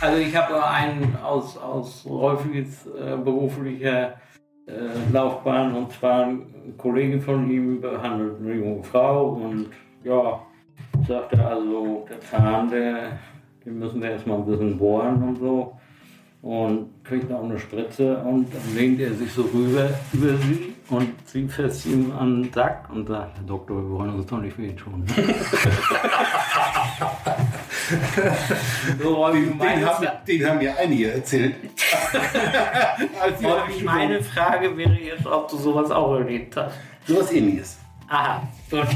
Also ich habe einen aus, aus Rolfis äh, beruflicher äh, Laufbahn und zwar ein Kollege von ihm behandelt eine junge Frau und ja, sagte also, der Zahn, der, den müssen wir erstmal ein bisschen bohren und so. Und kriegt noch eine Spritze und dann lehnt er sich so rüber über sie und sie fässt ihm an den Sack und sagt, Herr Doktor, wir wollen uns doch nicht wehtun. so, Den meine, haben, den haben ja einige erzählt. Meine Frage wäre jetzt, ob du sowas auch erlebt hast. Sowas ähnliches. Aha, gut.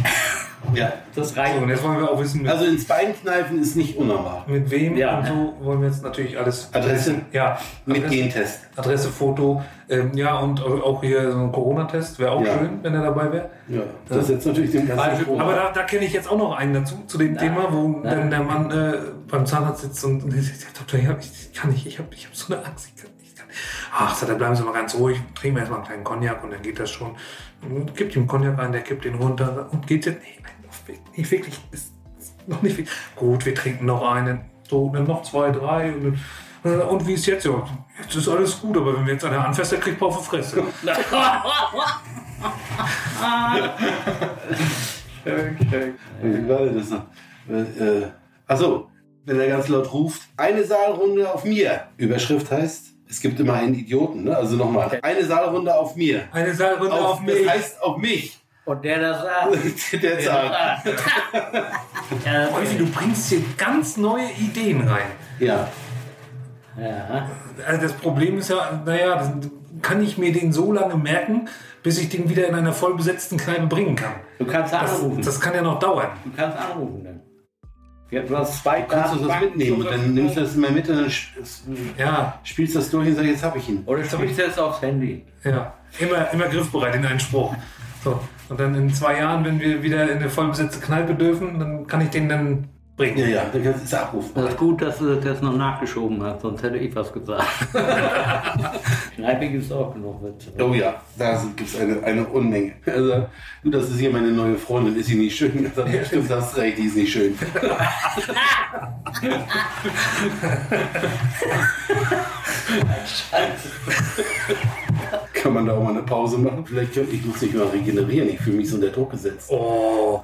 Ja. Das So, reicht. und jetzt wollen wir auch wissen, mit, Also ins Bein kneifen ist nicht unnormal. mit wem Ja. und so wollen wir jetzt natürlich alles. Adresse? Ja. Mit Adresse, Gentest. Adresse, Foto. Ähm, ja, und auch hier so ein Corona-Test wäre auch Ja. schön, wenn er dabei wäre. Ja. Das setzt natürlich den ganzen Also, Strom. Aber da, da kenne ich jetzt auch noch einen dazu, zu dem Thema, wo dann der Mann äh, beim Zahnarzt sitzt und, und der sagt, Doktor, ich, kann nicht, ich habe ich hab so eine Angst. Ich kann, ich kann. Ach, sagt er, bleiben Sie mal ganz ruhig, trinken wir erstmal einen kleinen Cognac und dann geht das schon. Und gibt ihm Cognac ein, der kippt den runter und geht jetzt, nee, nein, nicht wirklich, ist, noch nicht wirklich. Gut, wir trinken noch einen, so, dann noch zwei, drei und, dann- und wie ist jetzt? Ja, jetzt ist alles gut, aber wenn wir jetzt einer anfasst, der kriegt auf die Fresse. Schön, schön. Wie war das noch? Äh, äh, achso, wenn er ganz laut ruft, eine Saalrunde auf mir. Überschrift heißt, es gibt immer einen Idioten, ne? Also nochmal, eine Saalrunde auf mir. Eine Saalrunde auf, mich. Das heißt auf mich. Und der das sagt. Der Saal. Ja, Häufig, du bringst hier ganz neue Ideen rein. Ja. ja. Also das Problem ist ja, naja, das kann ich mir den so lange merken, bis ich den wieder in einer vollbesetzten Kneipe bringen kann. Du kannst Das, anrufen. das kann ja noch dauern. du kannst anrufen dann. Ja, du hast zwei Kannst du das mitnehmen und dann nimmst du das immer mit und dann Ja, spielst das durch und sagst, jetzt hab ich ihn. Oder spielst du das aufs Handy? ja. Immer, immer griffbereit in einen Spruch. So. Und dann in zwei Jahren, wenn wir wieder in eine vollbesetzte Kneipe dürfen, dann kann ich den dann bringen. Ja, ja, dann kannst du es abrufen. Das ist gut, dass du das noch nachgeschoben hast, sonst hätte ich was gesagt. Kneipe gibt es auch genug Witze. Oh ja, da gibt es eine, eine Unmenge. Also, du, das ist hier meine neue Freundin, ist sie nicht schön? Das hat, stimmt, das hast recht, die ist nicht schön. Kann man da auch mal eine Pause machen? Vielleicht könnte ich muss mich mal regenerieren. Ich fühle mich so unter Druck gesetzt. Oh,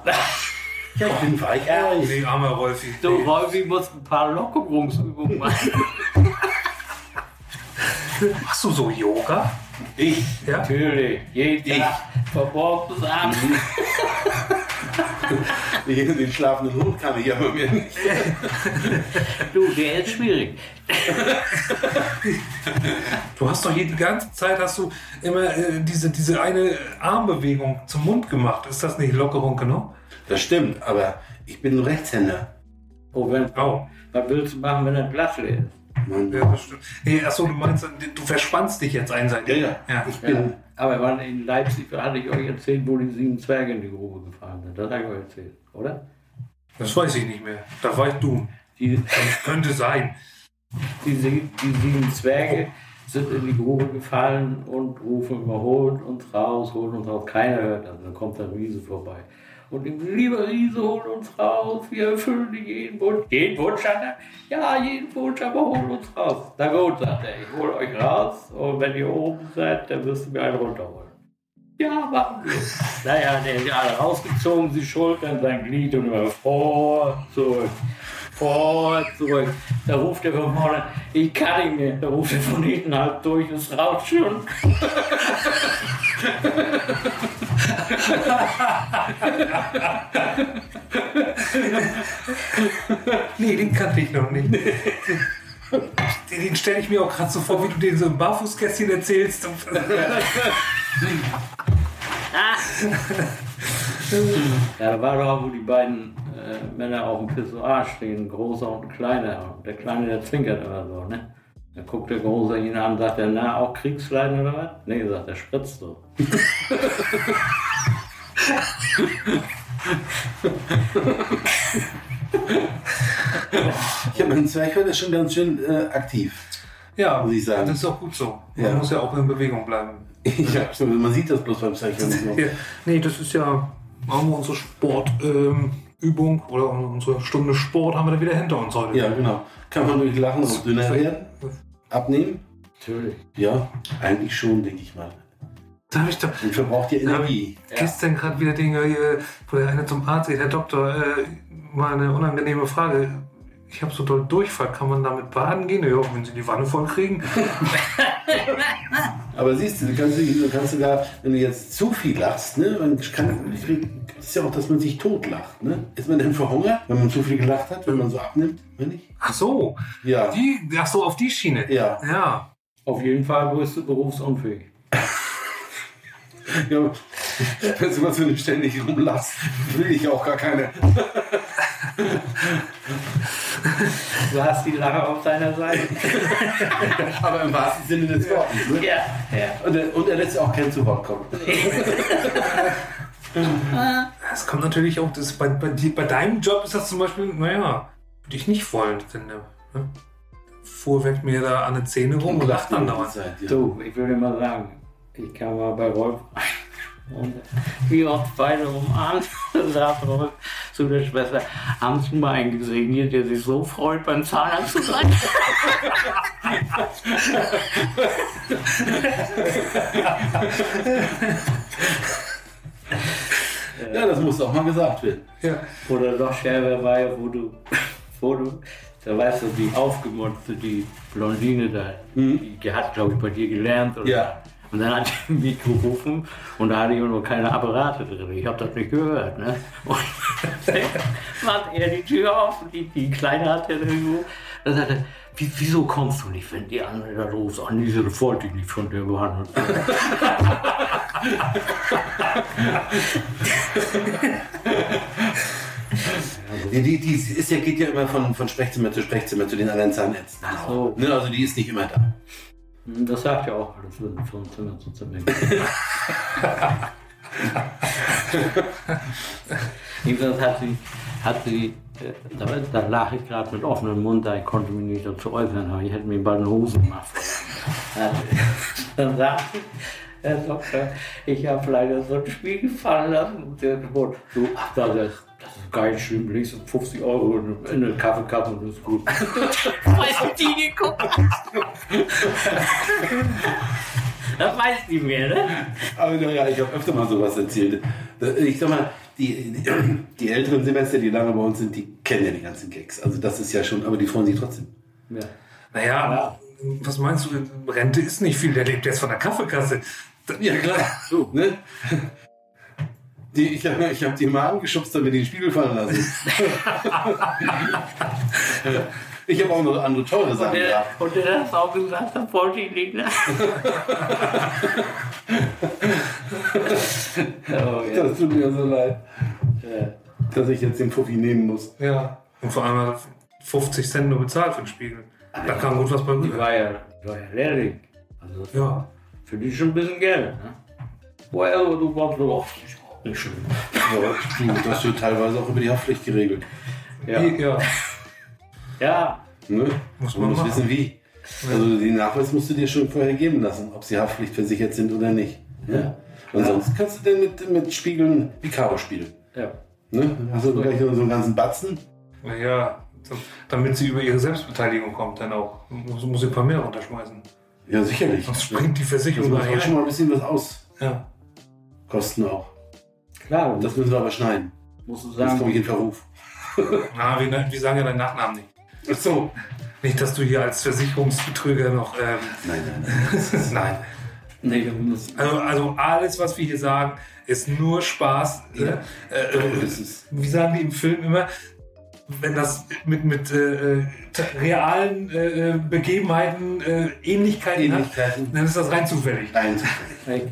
Ja, ich bin weich. Ja, ich, nee, armer Rolfi. Du, Rolfi muss ein paar Lockerungsübungen machen. Machst du so Yoga? ich, Ja. Natürlich, jeden Tag, verborgen bis abends. ich, den schlafenden Hund kann ich aber mir nicht. Du, der ist schwierig. Du hast doch hier die ganze Zeit hast du immer äh, diese, diese eine Armbewegung zum Mund gemacht. Ist das nicht Lockerung genau? Das stimmt, aber ich bin ein Rechtshänder. Oh, wenn, Oh. was willst du machen, wenn das Glas leer ist? Mann. Ja, das stimmt. Nee, achso, du meinst, du verspannst dich jetzt einseitig. Ja, ja. ja. Ich bin, Ja. Aber wann in Leipzig hatte ich euch erzählt, wo die sieben Zwerge in die Grube gefahren sind. Das habe ich euch erzählt, oder? Das weiß ich nicht mehr. Da weißt du. Die, Das könnte sein. die, die sieben Zwerge sind in die Grube gefallen und rufen immer, holt uns raus, holt uns raus. Keiner hört das. Dann kommt der Riese vorbei. Und die, lieber Riese, holt uns raus, wir erfüllen jeden Wunsch. Jeden Wunsch hat er? Ja, jeden Wunsch, aber holt uns raus. Na gut, sagt er, ich hole euch raus und wenn ihr oben seid, dann müsst ihr mir einen runterholen. Ja, machen wir. Naja, der ist alle rausgezogen, sie schultern sein Glied und immer vor, zurück, vor, zurück. Da ruft er von vorne, ich kann nicht mehr. Da ruft er von hinten halb durch, es rauscht schon. Nee, den kannte ich noch nicht. Den, den stelle ich mir auch gerade so vor, wie du den so im Barfußkästchen erzählst. Ja, da war doch, wo die beiden äh, Männer auf dem Pissoir stehen, ein großer und ein kleiner. Und der Kleine, der zwinkert immer so, ne? Dann guckt der Große ihn an und sagt er, na, auch Kriegsleiden oder was? Nee, sagt er, spritzt so. Ich habe einen Zwerchfell, ist schon ganz schön äh, aktiv. Ja, Muss ich sagen. das ist auch gut so. Man Ja. muss ja auch in Bewegung bleiben. ja, stimmt, man sieht das bloß beim Zwerchfell nicht so. Ja, nee, das ist ja haben wir unsere Sportübung Übung oder unsere Stunde Sport haben wir da wieder hinter uns heute. Ja, genau. Kann man durch Lachen auch dünner werden? Abnehmen? Natürlich. Ja, eigentlich schon, denke ich mal. Da habe ich doch Und verbraucht ja hab Energie. ich gestern gerade wieder Dinge, hier, wo der eine zum Arzt geht, Herr Doktor, äh, mal eine unangenehme Frage. Ich habe so doll Durchfall, kann man damit baden gehen? Ja, wenn Sie die Wanne voll kriegen. Aber siehst du, du kannst, du kannst sogar, wenn du jetzt zu viel lachst, ne, man kann, es ist ja auch, dass man sich totlacht. Ne? Ist man denn verhungert, wenn man zu viel gelacht hat, wenn man so abnimmt? Wenn nicht? Ach so, Ja. die, ach so, auf die Schiene. Ja. Ja. Auf jeden Fall bist du berufsunfähig. ja. Wenn du mal so ständig rumlachst, will ich auch gar keine. Du hast die Lache auf deiner Seite. Aber im wahrsten Sinne des Wortes. Ne? ja, ja. Und, er, und er lässt auch kein zu Wort kommen. Es kommt natürlich auch, das bei, bei, bei deinem Job ist das zum Beispiel, naja, würde ich nicht wollen. Denn, ne? Vorweg mir da an den Zähne rum und lacht dann dauernd. Ja. Du, ich dir mal sagen, ich kam mal bei Rolf und wie oft beide umarmt, sagt Rolf zu der Schwester, haben Sie mal einen gesehen hier, der sich so freut, beim Zahnarzt zu sein? Ja, das muss auch mal gesagt werden. Ja. Oder noch schärfer war ja, wo du, wo du, da weißt du, die aufgemotzte, die Blondine da, die, die hat, glaube ich, bei dir gelernt. Oder? Ja. Und dann hat die mich gerufen und da hatte ich noch keine Apparate drin. Ich habe das nicht gehört. Ne? Und dann macht er die Tür auf die, die Kleine hat er irgendwo. Dann sagt er, wie, wieso kommst du nicht, wenn die andere da los an diese wollte ich nicht von der behandelt. Die, die, die ist ja, geht ja immer von, von Sprechzimmer zu Sprechzimmer zu den anderen Zahnärzten. Ach so. Ne, also die ist nicht immer da. Das sagt ja auch von von Zimmer zu Zimmer. Jedenfalls hat sie, hat sie äh, da, da lag ich gerade mit offenem Mund, da ich konnte mich nicht dazu äußern, aber ich hätte mir bald eine Hose gemacht. Dann- Dann sagte Herr Doktor, ich habe leider so ein Spiel gefallen lassen. Und der Gebot, du, ach, das ist, das ist schlimm, legst du 50 Euro in in eine Kaffeekasse und das ist gut. Weiß die geguckt Das weiß die mehr, ne? Aber naja, ich habe öfter mal sowas erzählt. Ich sag mal, die, die, die älteren Semester, die lange bei uns sind, die kennen ja die ganzen Gags. Also das ist ja schon, aber die freuen sich trotzdem. Ja. Naja, was meinst du? Rente ist nicht viel, der lebt jetzt von der Kaffeekasse. Ja, klar. So, ne? Die, ich habe ich hab die mal angeschubst, damit die den Spiegel fallen lassen. ich habe auch noch andere teure Und Sachen der, gehabt. und der hat auch gesagt, das wollte ich nicht. Ne? oh, ja. Das tut mir so leid, Ja. dass ich jetzt den Fuffi nehmen muss. Ja. Und vor allem hat er 50 Cent nur bezahlt für den Spiegel. Da kam gut was bei Die rüber. war ja, die war ja Lehrling. Also Ja. für die schon ein bisschen Geld. Ne? Woher aber du warst oft nicht schön. Ja, du, das wird teilweise auch über die Haftpflicht geregelt. Ja. Ja. Ja, Ne? Muss Man man muss machen. wissen, wie. Also den Nachweis musst du dir schon vorher geben lassen, ob sie haftpflichtversichert sind oder nicht. Ne? Und sonst kannst du denn mit, mit Spiegeln wie Karo spielen. ja. Ne? Also gleich so einen ganzen Batzen. Ja, damit sie über ihre Selbstbeteiligung kommt, dann auch. Muss, muss sie ein paar mehr runterschmeißen. Ja, sicherlich. Sonst springt die Versicherung nachher. schon mal ein bisschen was aus. Ja. Kosten auch. Klar, Das müssen wir aber schneiden. musst du Sonst komme ich sagen. in Verruf. Na, wir, wir sagen ja deinen Nachnamen nicht. Ach so. Nicht, dass du hier als Versicherungsbetrüger noch. Ähm, Nein, nein, nein. nein. Nee. Also, also alles, was wir hier sagen, ist nur Spaß. Ne? Äh, äh, ist- wie sagen die im Film immer? Wenn das mit, mit äh, äh, realen äh, äh, Begebenheiten äh, Ähnlichkeiten, Ähnlichkeiten. hat, dann ist das rein zufällig. Rein zufällig.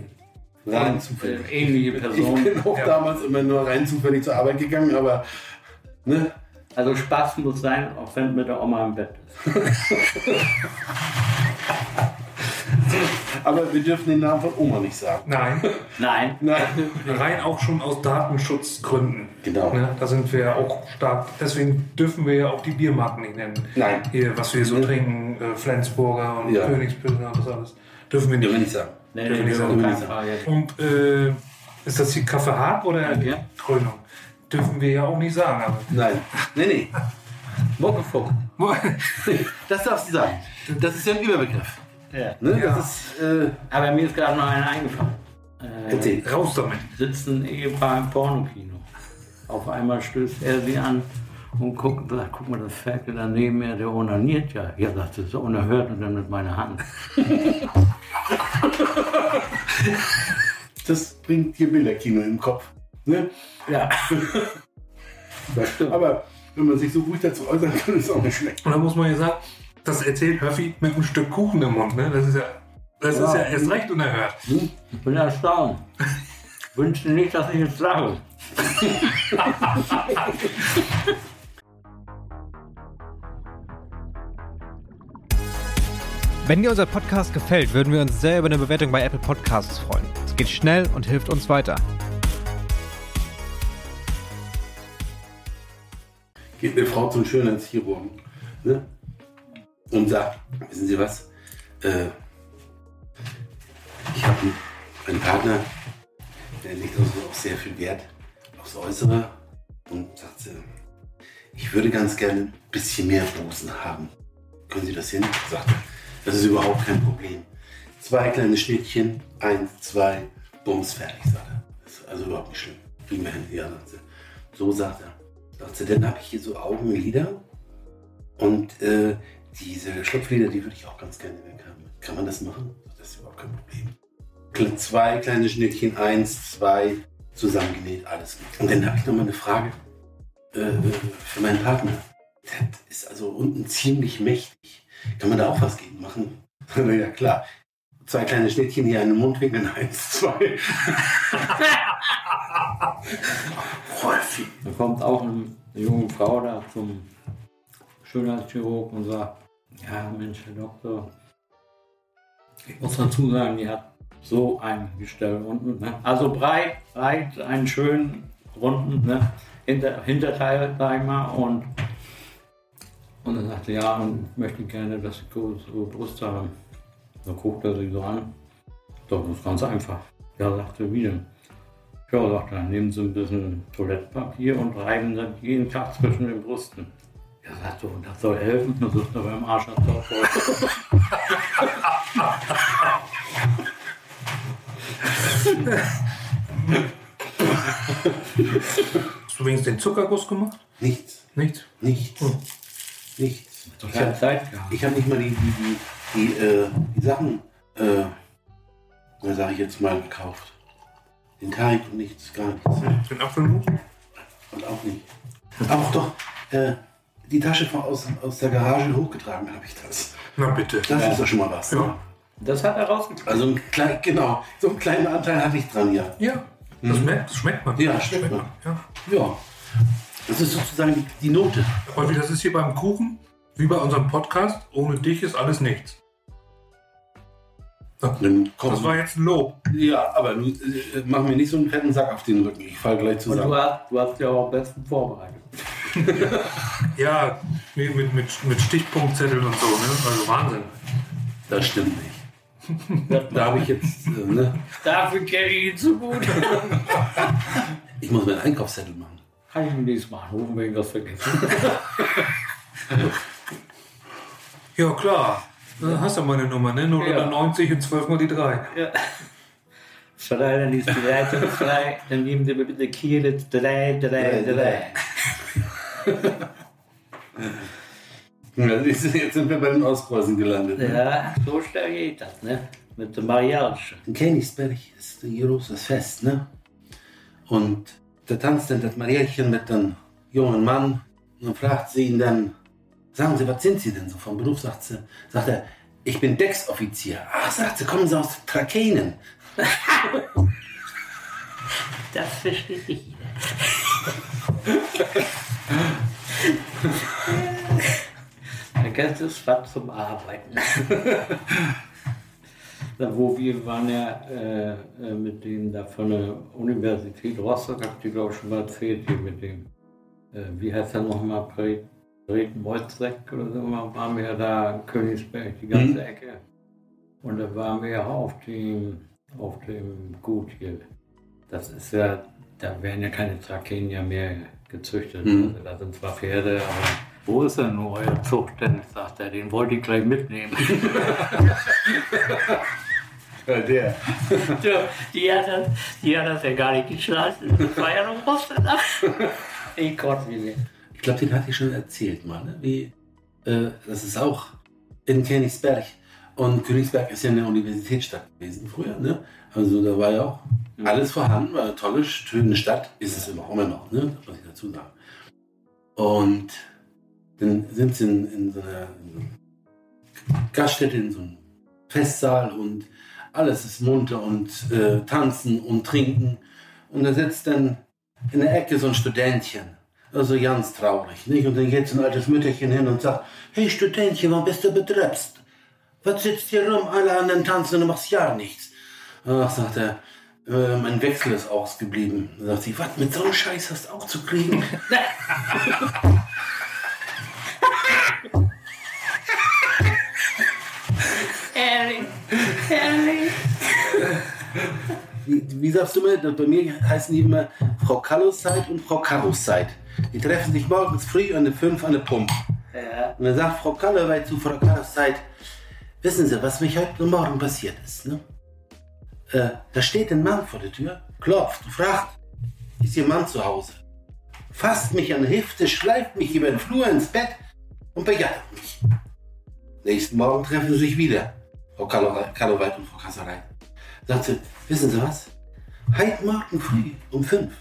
Rein Äh, zufällig. ähnliche Ich Personen. bin auch Ja. damals immer nur rein zufällig zur Arbeit gegangen, aber ne? Also Spaß muss sein, auch wenn mit der Oma im Bett bist. Aber wir dürfen den Namen von Oma nicht sagen. Nein, Nein. Nein. rein auch schon aus Datenschutzgründen. Genau. Ne, da sind wir ja auch stark. Deswegen dürfen wir ja auch die Biermarken nicht nennen. Nein. Hier, was wir so Mhm. trinken, äh, Flensburger und Ja. Königspilsner und das alles. Dürfen wir Dürfen wir nicht. nicht sagen. Nee, Dürfen nee, nicht sagen. Und äh, ist das die Kaffee hart oder. Krönung? Dürfen wir ja auch nicht sagen. Aber Nein. Nee, nee. Muckefuck. Das darfst du sagen. Das ist ja ein Überbegriff. Ja. Ne? Ja. Das ist, äh, Aber mir ist gerade noch einer eingefallen. Äh, erzähl. Raus damit. sitzt ein Ehepaar im Pornokino. Auf einmal stößt er sie an und guckt, sagt, guck mal, das Ferkel da neben mir, der onaniert ja. Ja, sagt sie, so unerhört und dann mit meiner Hand. Das bringt dir Bilderkino im Kopf. Ne? Ja. Das stimmt. Aber wenn man sich so ruhig dazu äußern kann, ist auch nicht schlecht. Und da muss man ja sagen, das erzählt Höffi mit einem Stück Kuchen im Mund. Ne? Das ist ja, das ist Ja. ja erst recht unerhört. Ich bin erstaunt. Wünschte nicht, dass ich jetzt lache. Wenn dir unser Podcast gefällt, würden wir uns sehr über eine Bewertung bei Apple Podcasts freuen. Es geht schnell und hilft uns weiter. Geht eine Frau zum Schönheitschirurgen ne? und sagt, wissen Sie was, äh, ich habe einen, Partner, der legt also auch sehr viel Wert aufs Äußere und sagt, sie, ich würde ganz gerne ein bisschen mehr Busen haben. Können Sie das hin? Sagt er. Das ist überhaupt kein Problem. Zwei kleine Schnittchen, eins, zwei, bums, fertig, sagt er. Das ist also überhaupt nicht schlimm. Kriegen wir hin. Ja, sagt sie. So sagt er. Sagt sie, dann habe ich hier so Augenlider und äh, diese Schlupflider, die würde ich auch ganz gerne weg haben. Kann man das machen? Das ist überhaupt kein Problem. Zwei kleine Schnittchen, eins, zwei, zusammengenäht, alles. Und dann habe ich noch mal eine Frage äh, für meinen Partner. Der ist also unten ziemlich mächtig. Kann man da auch was gegen machen? ja, klar. Zwei kleine Schnittchen hier an den Mundwinkeln, eins, zwei. Häufig. Da kommt auch eine junge Frau da zum Schönheitschirurg und sagt, ja Mensch, Herr Doktor, ich muss dazu sagen, die hat so ein Gestell unten. Ne? Also breit, breit, einen schönen runden ne? Hinter, Hinterteil, sag ich mal. Und, und dann sagte ja, und ich möchte gerne, dass sie größere Brust haben. Da guckt er sie so an. Doch, das ist ganz einfach. Ja, sagte, wie denn? Ja, sagt er, nehmen Sie ein bisschen Toilettenpapier und reiben dann jeden Tag zwischen den Brüsten. Ja, sagt er, und das soll helfen, das ist doch beim Arsch voll. Hast du wenigstens den Zuckerguss gemacht? Nichts. Nichts. Nichts. Hm. Nichts. Ich habe Zeit gehabt. ich hab nicht mal die, die, die, die, äh, die Sachen, äh, da sage ich jetzt mal, gekauft. Den Teig und nichts, gar nichts. Den Apfelmus? Und auch nicht. Aber doch, äh, die Tasche von aus, aus der Garage hochgetragen habe ich das. Na bitte. Das ist doch schon mal was. Ja. Das hat er rausgekriegt. Also ein klein, genau, so einen kleinen Anteil hatte ich dran, ja. Ja. Das, schmeckt, das schmeckt man. Ja, schmeckt man. Ja. Ja. Das ist sozusagen die, die Note. Häufig, das ist hier beim Kuchen, wie bei unserem Podcast. Ohne dich ist alles nichts. Dann komm, Das war jetzt ein Lob. ja, aber äh, mach mir nicht so einen fetten Sack auf den Rücken. Ich fall gleich Und zusammen. du hast, du hast ja auch am besten vorbereitet. Ja, mit, mit, mit, Stichpunktzetteln und so, ne? Also Wahnsinn. Das stimmt nicht. Da habe ich jetzt, äh, ne? Dafür kenne ich ihn zu gut. Ich muss meinen Einkaufszettel machen. Kann ich ihn nächstes Mal anrufen, wenn ich was vergessen Ja, klar. Da hast du meine Nummer, ne? 090 und 12 mal die 3. Ja. Frei, dann ist die Leitung frei. Dann nehmen Sie mir bitte Kiel 3, 3, 3. Ja, jetzt sind wir bei den Ostpreußen gelandet. Ne? Ja, so schnell geht das, ne? Mit dem Mariage. In Königsberg ist ein großes Fest, ne? Und da tanzt dann das Marielchen mit einem jungen Mann und dann fragt sie ihn dann, sagen Sie, was sind Sie denn so vom Beruf? Sagt, sie, sagt er, ich bin Decksoffizier. Ach, sagt sie, kommen Sie aus Trakehnen. Das versteht nicht jeder. Da kannst du es was zum Arbeiten. Da, wo wir waren ja äh, äh, mit dem da von der Universität Rostock, hab ich dir glaube ich schon mal erzählt, hier mit dem, äh, wie heißt er nochmal, Breten Wolzek oder so, waren wir ja da in Königsberg, die ganze Mhm. Ecke. Und da waren wir ja auf dem, auf dem Gut hier. Das ist ja, da werden ja keine Trakenier mehr gezüchtet. Mhm. Also da sind zwar Pferde, aber wo ist denn euer Zucht? Denn sagt er, den wollte ich gleich mitnehmen. Ja, der. Die, hat das, die hat das ja gar nicht geschlossen. Das war ja noch Rostock. Ich Gott, wie nicht. Ich glaube, den hatte ich schon erzählt mal, ne? Wie, äh, das ist auch in Königsberg. Und Königsberg ist ja eine Universitätsstadt gewesen früher, ne? Also da war ja auch alles vorhanden, war eine tolle, schöne Stadt, ist es immer, immer noch, ne? Muss ich dazu sagen. Und dann sind sie in, in so einer in so einer Gaststätte, in so einem Festsaal und alles ist munter und äh, tanzen und trinken. Und da sitzt dann in der Ecke so ein Studentchen. Also ganz traurig, nicht? Und dann geht so ein altes Mütterchen hin und sagt, hey Studentchen, warum bist du betrübst? Was sitzt hier rum, alle anderen tanzen und du machst ja nichts. Ach, sagt er, äh, mein Wechsel ist ausgeblieben. Dann sagt sie, was, mit so einem Scheiß hast du auch zu kriegen? Ehrlich, ehrlich. Wie, wie sagst du mir, bei mir heißen die immer Frau Kalloszeit und Frau Karroszeit. Die treffen sich morgens früh an der 5 an der Pumpe. Ja. Und dann sagt Frau Kallewey zu Frau Karloszeit, wissen Sie, was mich heute Morgen passiert ist? Ne? Äh, da steht ein Mann vor der Tür, klopft und fragt, ist Ihr Mann zu Hause? Fasst mich an die Hüfte, schleift mich über den Flur ins Bett und begattet mich. Nächsten Morgen treffen sie sich wieder, Frau Kalloweit und Frau Kasserei. Sagt sie, wissen Sie was? Heute Morgen früh um fünf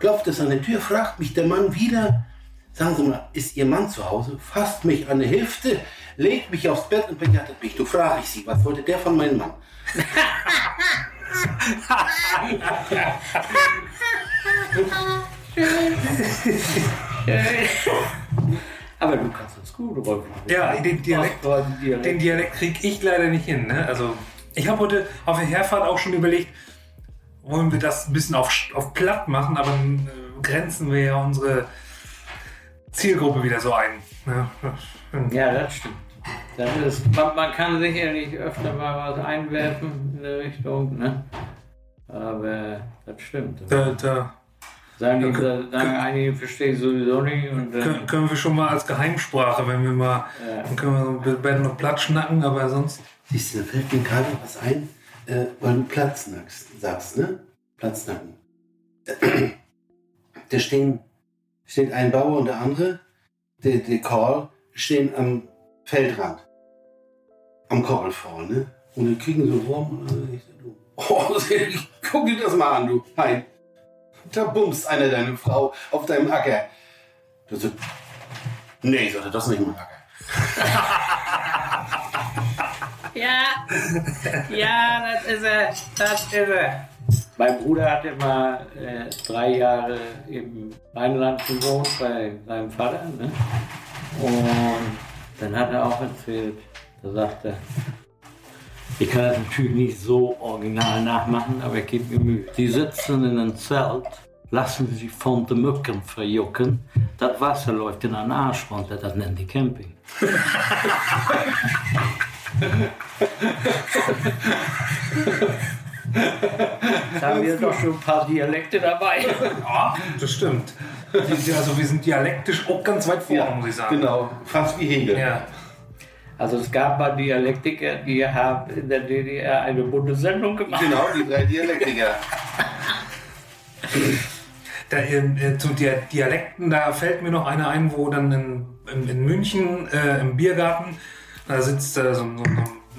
klopft es an die Tür, fragt mich der Mann wieder, sagen Sie mal, ist Ihr Mann zu Hause? Fasst mich an die Hüfte, legt mich aufs Bett und begattet mich. Du frage ich Sie, was wollte der von meinem Mann? Aber du kannst das gut, Rolf. Ja, den Dialekt, den Dialekt kriege ich leider nicht hin. Ne? Also, ich habe heute auf der Herfahrt auch schon überlegt, wollen wir das ein bisschen auf, auf platt machen, aber dann äh, grenzen wir ja unsere Zielgruppe wieder so ein. Ne? Ja, das stimmt. Das ist, man, man kann sicherlich öfter mal was einwerfen in der Richtung, ne? Aber das stimmt. Da, da Sagen, die, Ja, sagen einige, verstehe ich sowieso nicht. Und können, können wir schon mal als Geheimsprache, wenn wir mal, Ja. dann können wir so ein bisschen noch platt schnacken, aber sonst. Siehst du, da fällt mir gerade was ein, äh, weil du Platz nackst, sagst, ne? Platznacken. Da stehen, steht ein Bauer und der andere, der, der Karl, stehen am Feldrand. Am Koralfall, ne? Und die kriegen so ich du, oh, guck dir das mal an, du. Hein. Da bumst einer deine Frau auf deinem Acker. Du so, nee, sagt er, das ist nicht mein Acker. ja, ja, das ist er. Das ist er. Mein Bruder hat immer äh, drei Jahre im Rheinland gewohnt bei seinem Vater. Ne? Und dann hat er auch erzählt, da sagt er, ich kann das natürlich nicht so original nachmachen, aber ich gebe mir Mühe. Die sitzen in einem Zelt, lassen sich von den Mücken verjucken, das Wasser läuft in den Arsch runter, das nennen die Camping. Da haben wir doch schon ein paar Dialekte dabei. Ja, das stimmt. Also wir sind dialektisch auch ganz weit vorne, muss ich sagen. Genau, fast wie Hegel. Ja. Also es gab mal Dialektiker, die haben in der DDR eine Bundessendung gemacht. Genau, die drei Dialektiker. Da, äh, zu Dia- Dialekten, da fällt mir noch einer ein, wo dann in, in, in München äh, im Biergarten, da sitzt äh, so, so,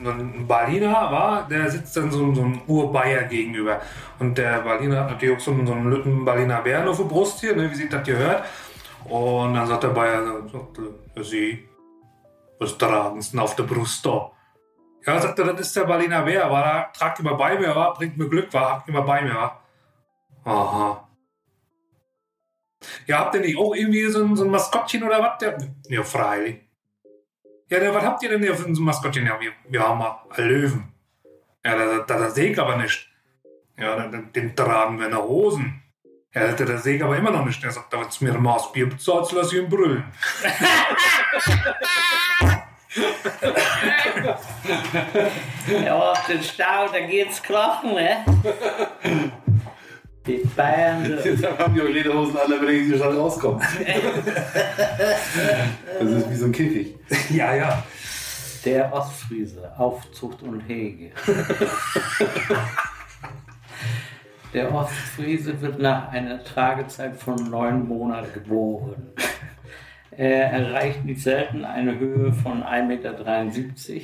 so ein Berliner, war, der sitzt dann so, so ein Urbayer gegenüber. Und der Berliner hat natürlich auch so, einen- so einen Lütten Berliner Bären auf der Brust hier, ne, wie sich das gehört. Und dann sagt der Bayer, so, Sie, was tragen Sie denn auf der Brust da? Ja, sagt er, das ist der Berliner Bär, war da, tragt immer bei mir, war, bringt mir Glück, war, habt immer bei mir, war. Aha. Ja, habt ihr nicht auch irgendwie so ein, so ein Maskottchen oder was? Ja, freilich. Ja, der, was habt ihr denn hier für ein Maskottchen? Ja, wir, wir haben mal einen Löwen. Ja, da, da, da sehe ich aber nicht. Ja, den, den tragen wir nach Hosen. Ja, der, der sehe ich aber immer noch nicht. Er sagt, da jetzt mir ein Maß Bier bezahlt, lass ich ihn brüllen. Ja, auf den Stau, da geht's krachen, ne? Die Bayern, so. Jetzt haben die auch Lederhosen an, damit die Stadt rauskommen. Das ist wie so ein Käfig. Ja, ja. der Ostfriese, Aufzucht und Hege. Der Ostfriese wird nach einer Tragezeit von neun Monaten geboren. Er erreicht nicht selten eine Höhe von 1,73 Meter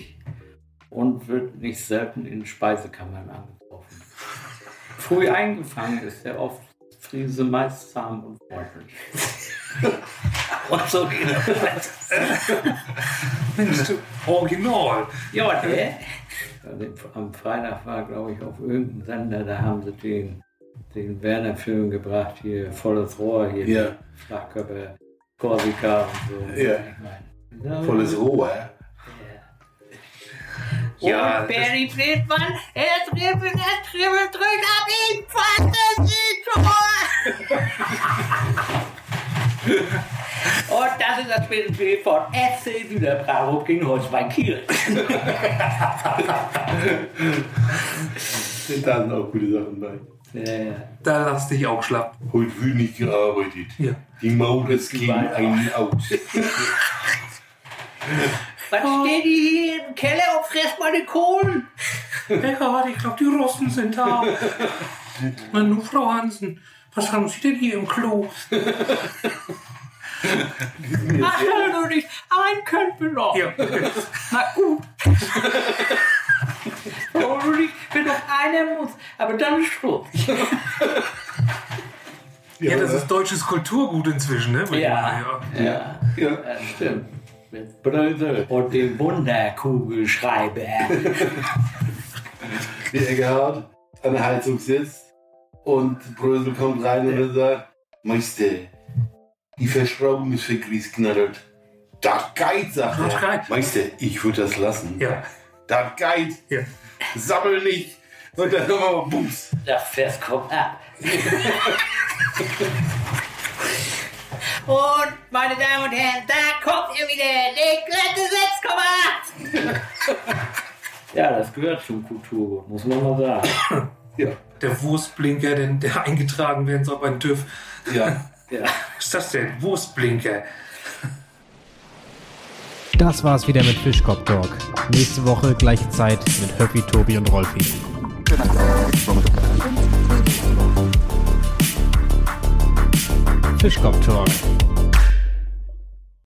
und wird nicht selten in Speisekammern angetroffen. Früh eingefangen ist der Ostfriese meist zahm und freundlich. und so. Mensch, du, original. Ja, der. Am Freitag war, glaube ich, auf irgendeinem Sender, da haben sie den, den Werner-Film gebracht, hier volles Rohr, hier Ja. die Flachkörper, Korsika und so. Ja. Volles Rohr, ja. Und Barry Friedmann, er dribbelt, er dribbelt, drückt ab ihn, Fantasietor! Und das ist das Spiel von FC Süderbravo gegen Holzbein Kiel. Da sind auch gute Sachen bei. Ja, ja. Da lass dich auch schlapp. Heute wird nicht gearbeitet. Ja. Die Maulers gehen einen aus. Was steht die hier im Keller meine Kohlen? Ja, ich glaube, die Russen sind da. Na nun, Frau Hansen, was haben Sie denn hier im Klo? Ach, du nicht, ein könnt mir noch. Ja, Na gut. Du nicht, wenn noch einer muss, aber dann ist Schluss. ja, das ist deutsches Kulturgut inzwischen, ne? Ja, ja. ja, Ja. das stimmt. Mit Brösel und dem Wunderkugelschreiber. Wie Eckhardt an der Heizung sitzt und Brösel kommt rein und sagt, Meister, die Verschraubung ist für Gries knattert. Das geht, sagt Das er. geht. Meister, ich würde das lassen. ja. Das geht. ja. Sammel nicht. Und dann nochmal Bums. Das Fest kommt ab. Und, meine Damen und Herren, da kommt ihr wieder. Der glatte 6,8. Ja, das gehört zum Kulturgut, muss man mal sagen. Ja. Der Wurstblinker, den, der eingetragen werden soll beim TÜV. Ja. Ja. Was ist das denn? Wurstblinker. Das war's wieder mit Fischkopf Talk. Nächste Woche gleiche Zeit mit Höppi, Tobi und Rolfi. Fischkopf Talk,